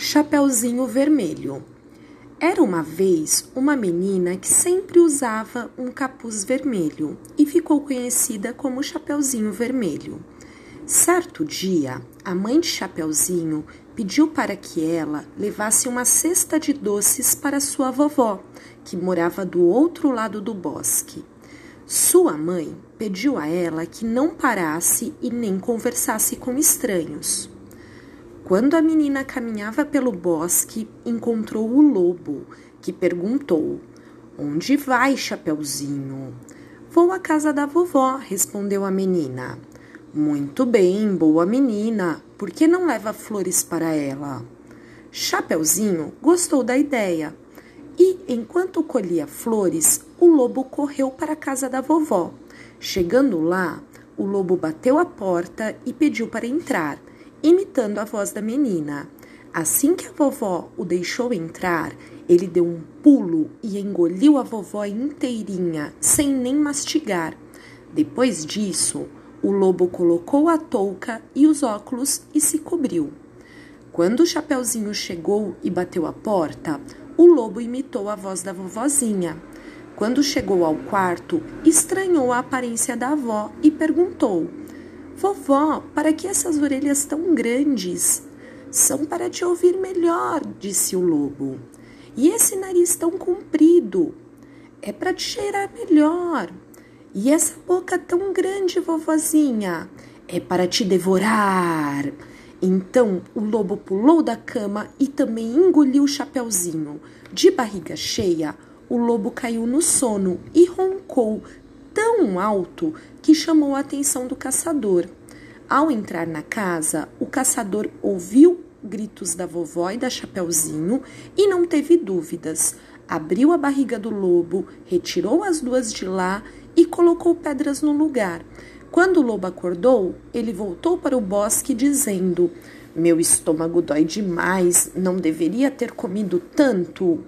Chapeuzinho Vermelho. Era uma vez uma menina que sempre usava um capuz vermelho e ficou conhecida como Chapeuzinho Vermelho. Certo dia, a mãe de Chapeuzinho pediu para que ela levasse uma cesta de doces para sua vovó, que morava do outro lado do bosque. Sua mãe pediu a ela que não parasse e nem conversasse com estranhos. Quando a menina caminhava pelo bosque, encontrou o lobo, que perguntou: Onde vai, Chapeuzinho? Vou à casa da vovó, respondeu a menina. Muito bem, boa menina. Por que não leva flores para ela? Chapeuzinho gostou da ideia. E, enquanto colhia flores, o lobo correu para a casa da vovó. Chegando lá, o lobo bateu a porta e pediu para entrar imitando a voz da menina. Assim que a vovó o deixou entrar, ele deu um pulo e engoliu a vovó inteirinha, sem nem mastigar. Depois disso, o lobo colocou a touca e os óculos e se cobriu. Quando o Chapeuzinho chegou e bateu a porta, o lobo imitou a voz da vovozinha. Quando chegou ao quarto, estranhou a aparência da avó e perguntou: Vovó, para que essas orelhas tão grandes? São para te ouvir melhor, disse o lobo. E esse nariz tão comprido? É para te cheirar melhor. E essa boca tão grande, vovozinha? É para te devorar. Então o lobo pulou da cama e também engoliu o chapeuzinho. De barriga cheia, o lobo caiu no sono e roncou tão alto que chamou a atenção do caçador. Ao entrar na casa, o caçador ouviu gritos da vovó e da Chapeuzinho e não teve dúvidas. Abriu a barriga do lobo, retirou as duas de lá e colocou pedras no lugar. Quando o lobo acordou, ele voltou para o bosque dizendo: Meu estômago dói demais, não deveria ter comido tanto.